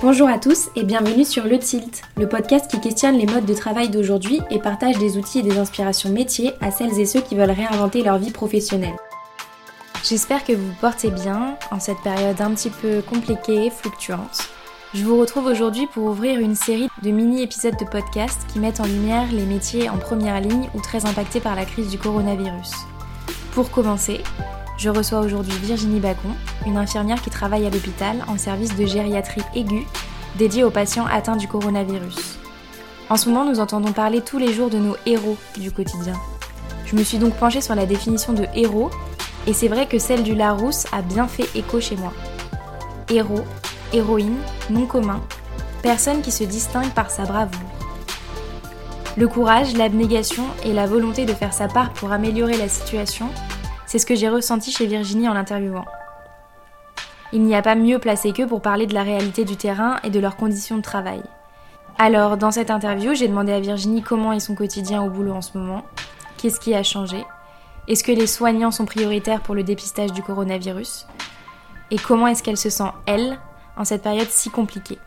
Bonjour à tous et bienvenue sur Le Tilt, le podcast qui questionne les modes de travail d'aujourd'hui et partage des outils et des inspirations métiers à celles et ceux qui veulent réinventer leur vie professionnelle. J'espère que vous vous portez bien en cette période un petit peu compliquée, fluctuante. Je vous retrouve aujourd'hui pour ouvrir une série de mini-épisodes de podcast qui mettent en lumière les métiers en première ligne ou très impactés par la crise du coronavirus. Pour commencer, je reçois aujourd'hui Virginie Bacon, une infirmière qui travaille à l'hôpital en service de gériatrie aiguë dédié aux patients atteints du coronavirus. En ce moment, nous entendons parler tous les jours de nos héros du quotidien. Je me suis donc penchée sur la définition de héros, et c'est vrai que celle du Larousse a bien fait écho chez moi. Héros, héroïne, nom commun, personne qui se distingue par sa bravoure. Le courage, l'abnégation et la volonté de faire sa part pour améliorer la situation c'est ce que j'ai ressenti chez Virginie en l'interviewant. Il n'y a pas mieux placé qu'eux pour parler de la réalité du terrain et de leurs conditions de travail. Alors, dans cette interview, j'ai demandé à Virginie comment est son quotidien au boulot en ce moment, qu'est-ce qui a changé, est-ce que les soignants sont prioritaires pour le dépistage du coronavirus, et comment est-ce qu'elle se sent, elle, en cette période si compliquée.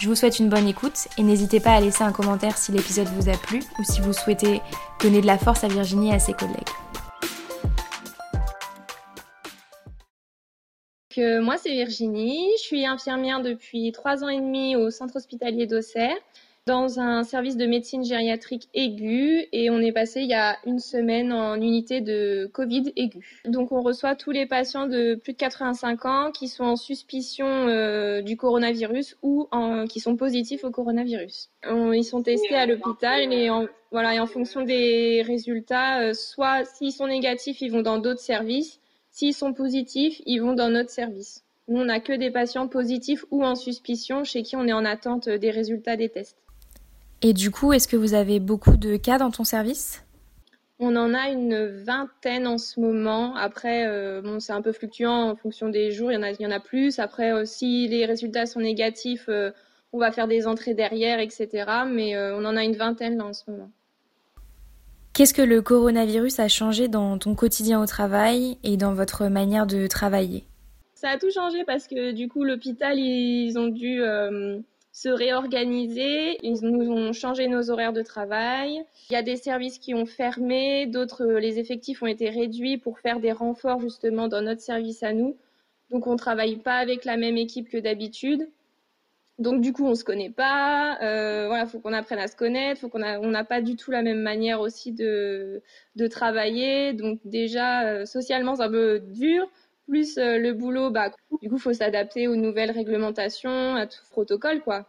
Je vous souhaite une bonne écoute et n'hésitez pas à laisser un commentaire si l'épisode vous a plu ou si vous souhaitez donner de la force à Virginie et à ses collègues. Moi, c'est Virginie. Je suis infirmière depuis trois ans et demi au centre hospitalier d'Auxerre dans un service de médecine gériatrique aiguë et on est passé il y a une semaine en unité de Covid aiguë. Donc on reçoit tous les patients de plus de 85 ans qui sont en suspicion euh, du coronavirus ou qui sont positifs au coronavirus. ils sont testés à l'hôpital et en, voilà, et en fonction des résultats, euh, soit s'ils sont négatifs, ils vont dans d'autres services S'ils sont positifs, ils vont dans notre service. Nous, on n'a que des patients positifs ou en suspicion chez qui on est en attente des résultats des tests. Et du coup, est-ce que vous avez beaucoup de cas dans ton service? On en a une vingtaine en ce moment. Après, euh, bon, c'est un peu fluctuant en fonction des jours. Il y en a, il y en a plus. Après, euh, si les résultats sont négatifs, euh, on va faire des entrées derrière, etc. Mais on en a une vingtaine là en ce moment. Qu'est-ce que le coronavirus a changé dans ton quotidien au travail et dans votre manière de travailler? Ça a tout changé parce que du coup l'hôpital ils ont dû euh, se réorganiser, ils nous ont changé nos horaires de travail. Il y a des services qui ont fermé, d'autres les effectifs ont été réduits pour faire des renforts justement dans notre service à nous. Donc on travaille pas avec la même équipe que d'habitude. Donc du coup, on se connaît pas. Euh, voilà, faut qu'on apprenne à se connaître. Faut qu'on a, on n'a pas du tout la même manière aussi de de travailler. Donc déjà, euh, socialement, c'est un peu dur. Plus euh, le boulot, bah du coup, faut s'adapter aux nouvelles réglementations, à tout protocole, quoi.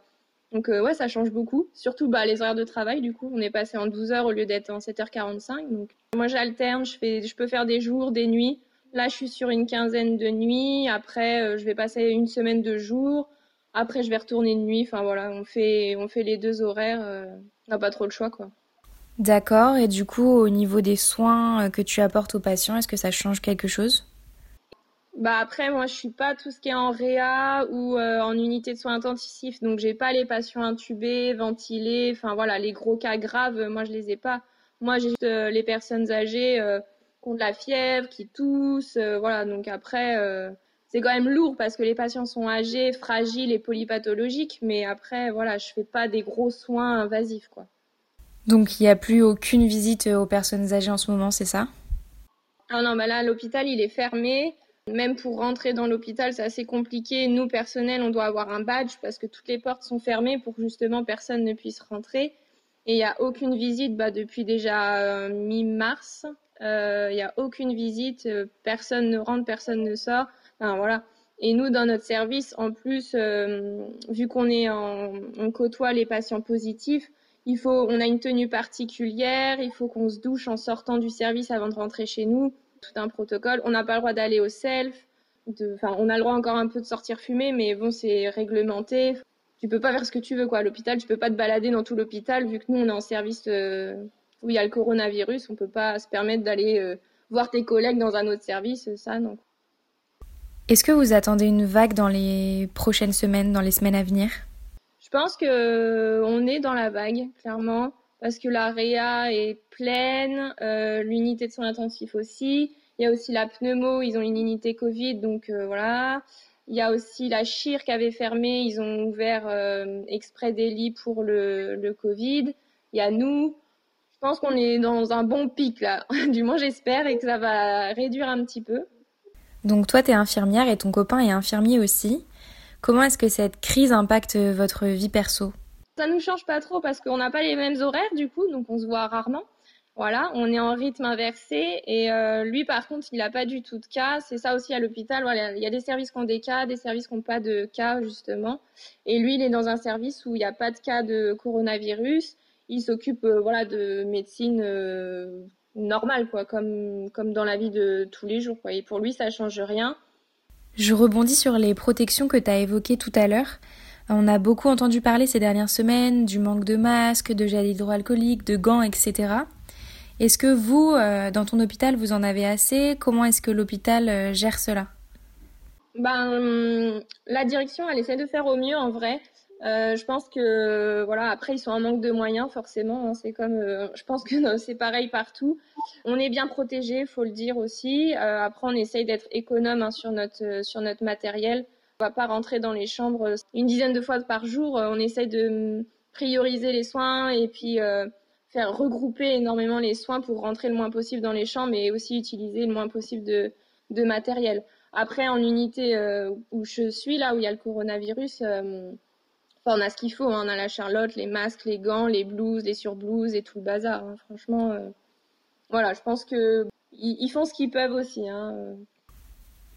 Donc euh, ouais, ça change beaucoup. Surtout bah les horaires de travail. Du coup, on est passé en 12 heures au lieu d'être en 7h45. Donc moi, j'alterne. Je fais, je peux faire des jours, des nuits. Là, je suis sur une quinzaine de nuits. Après, je vais passer une semaine de jours. Après, je vais retourner de nuit. Enfin voilà, on fait, on fait les deux horaires. Euh, on n'a pas trop le choix, quoi. D'accord. Et du coup, au niveau des soins euh, que tu apportes aux patients, est-ce que ça change quelque chose? Bah après, moi, je suis pas tout ce qui est en réa ou euh, en unité de soins intensifs, donc j'ai pas les patients intubés, ventilés, enfin voilà, les gros cas graves, moi je les ai pas. Moi, j'ai juste les personnes âgées qui ont de la fièvre, qui toussent, voilà. Donc après, c'est quand même lourd parce que les patients sont âgés, fragiles et polypathologiques, mais après, voilà, je fais pas des gros soins invasifs, quoi. Donc il n'y a plus aucune visite aux personnes âgées en ce moment, c'est ça? Ah non, bah là, l'hôpital, il est fermé. Même pour rentrer dans l'hôpital, c'est assez compliqué. Nous, personnel, on doit avoir un badge parce que toutes les portes sont fermées pour justement personne ne puisse rentrer. Et il n'y a aucune visite bah, depuis déjà euh, mi-mars. Euh, il n'y a aucune visite, euh, personne ne rentre, personne ne sort voilà. Et nous, dans notre service, en plus, euh, vu qu'on est en, on côtoie les patients positifs, il faut, on a une tenue particulière, il faut qu'on se douche en sortant du service avant de rentrer chez nous, tout un protocole. On n'a pas le droit d'aller au self, on a le droit encore un peu de sortir fumer, mais bon, c'est réglementé. Tu peux pas faire ce que tu veux, quoi. À l'hôpital, tu peux pas te balader dans tout l'hôpital, vu que nous, on est en service euh, où il y a le coronavirus, on peut pas se permettre d'aller euh, voir tes collègues dans un autre service, ça, non. Est-ce que vous attendez une vague dans les prochaines semaines, dans les semaines à venir? Je pense que euh, on est dans la vague, clairement, parce que la réa est pleine, euh, l'unité de soins intensifs aussi. Il y a aussi la pneumo, ils ont une unité Covid, donc euh, voilà. Il y a aussi la Chire qui avait fermé. Ils ont ouvert exprès des lits pour le, le Covid. Il y a nous. Je pense qu'on est dans un bon pic là. du moins, j'espère et que ça va réduire un petit peu. Donc toi, tu es infirmière et ton copain est infirmier aussi. Comment est-ce que cette crise impacte votre vie perso? Ça nous change pas trop parce qu'on n'a pas les mêmes horaires du coup, donc on se voit rarement. Voilà, on est en rythme inversé et euh, lui par contre il n'a pas du tout de cas. C'est ça aussi à l'hôpital. Il y a des services qui ont des cas, des services qui n'ont pas de cas justement. Et lui il est dans un service où il n'y a pas de cas de coronavirus. Il s'occupe euh, voilà de médecine euh, normale quoi, comme comme dans la vie de tous les jours quoi. Et pour lui ça change rien. Je rebondis sur les protections que tu as évoquées tout à l'heure. On a beaucoup entendu parler ces dernières semaines du manque de masques, de gel hydroalcoolique, de gants, etc. Est-ce que vous, euh, dans ton hôpital, vous en avez assez? Comment est-ce que l'hôpital euh, gère cela? Ben, La direction, elle essaie de faire au mieux en vrai. Euh, je pense que voilà, après ils sont en manque de moyens forcément. Hein. c'est comme, euh, je pense que c'est pareil partout. On est bien protégé, faut le dire aussi. Euh, après, on essaye d'être économe hein, sur notre sur notre matériel. On va pas rentrer dans les chambres une dizaine de fois par jour. on essaye de prioriser les soins et puis faire regrouper énormément les soins pour rentrer le moins possible dans les chambres et aussi utiliser le moins possible de de matériel. Après, en unité où je suis là où il y a le coronavirus on a ce qu'il faut, hein. on a la Charlotte, les masques, les gants, les blouses, les surblouses et tout le bazar. Hein. Franchement, euh, voilà, je pense que ils, font ce qu'ils peuvent aussi. Hein, euh.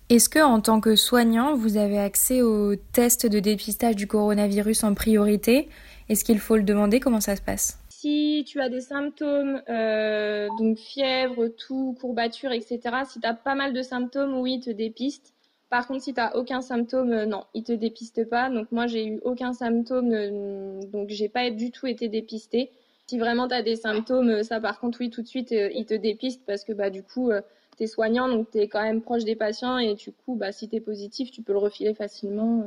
Est-ce que, en tant que soignant, vous avez accès aux tests de dépistage du coronavirus en priorité? Est-ce qu'il faut le demander? Comment ça se passe? Si tu as des symptômes, euh, donc fièvre, tout, courbature, etc., si tu as pas mal de symptômes, oui, te dépistent. Par contre, si tu n'as aucun symptôme, euh, non, il te dépiste pas. Donc moi, j'ai eu aucun symptôme, euh, donc j'ai pas du tout été dépistée. Si vraiment tu as des symptômes, euh, ça par contre, oui, tout de suite, il te dépiste parce que bah du coup, tu es soignant, donc tu es quand même proche des patients et du coup, bah, si tu es positif, tu peux le refiler facilement.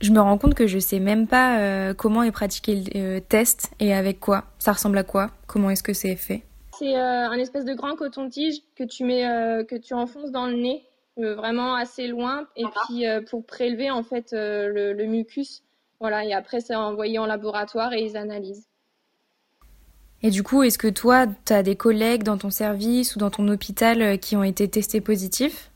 Je me rends compte que je sais même pas comment est pratiqué le test et avec quoi. Ça ressemble à quoi? Comment est-ce que c'est fait? C'est un espèce de grand coton-tige que tu mets, que tu enfonces dans le nez vraiment assez loin, et puis euh, pour prélever en fait euh, le, mucus. Voilà, et après c'est envoyé en laboratoire et ils analysent. Et du coup, est-ce que toi, tu as des collègues dans ton service ou dans ton hôpital qui ont été testés positifs?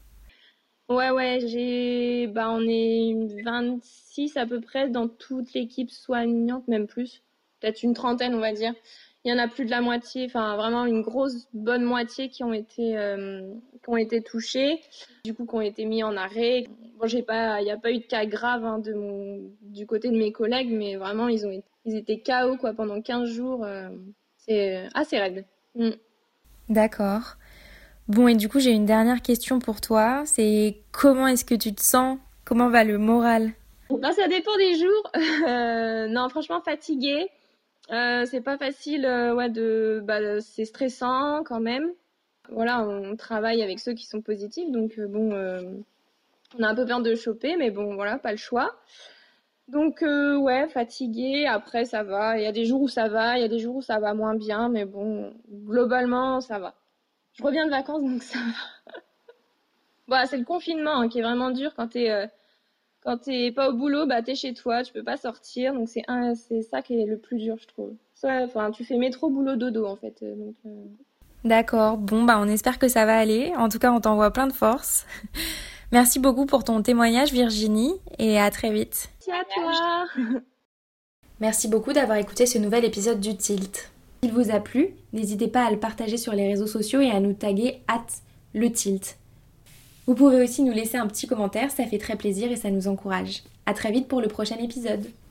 Ouais, ouais, j'ai. Bah, on est 26 à peu près dans toute l'équipe soignante, même plus. Peut-être une trentaine, on va dire il y en a plus de la moitié, enfin vraiment une grosse bonne moitié qui ont été euh, qui ont été touchés, du coup qui ont été mis en arrêt. Bon, j'ai pas, il n'y a pas eu de cas graves hein, de mon, du côté de mes collègues, mais vraiment ils ont, ils étaient KO quoi pendant 15 jours. Euh, c'est assez raide. Mm. D'accord. Bon et du coup j'ai une dernière question pour toi, c'est comment est-ce que tu te sens? Comment va le moral? Bah, ça dépend des jours. Euh, non, franchement fatiguée. Euh, c'est pas facile, euh, ouais, de, bah, c'est stressant quand même. Voilà, on travaille avec ceux qui sont positifs, donc euh, bon, on a un peu peur de choper, mais bon, voilà, pas le choix. Donc ouais, fatigué. Après, ça va. Il y a des jours où ça va, il y a des jours où ça va moins bien, mais bon, globalement, ça va. Je reviens de vacances, donc ça va. Bon, c'est le confinement hein, qui est vraiment dur quand t'es quand t'es pas au boulot, bah t'es chez toi, tu peux pas sortir, donc c'est c'est ça qui est le plus dur, je trouve. Enfin, tu fais métro, boulot, dodo en fait. Euh, euh. D'accord. Bon, bah on espère que ça va aller. En tout cas, on t'envoie plein de force. Merci beaucoup pour ton témoignage, Virginie, et à très vite. Merci à toi. Merci beaucoup d'avoir écouté ce nouvel épisode du Tilt. S'il vous a plu, n'hésitez pas à le partager sur les réseaux sociaux et à nous taguer at le Tilt. Vous pouvez aussi nous laisser un petit commentaire, ça fait très plaisir et ça nous encourage. À très vite pour le prochain épisode.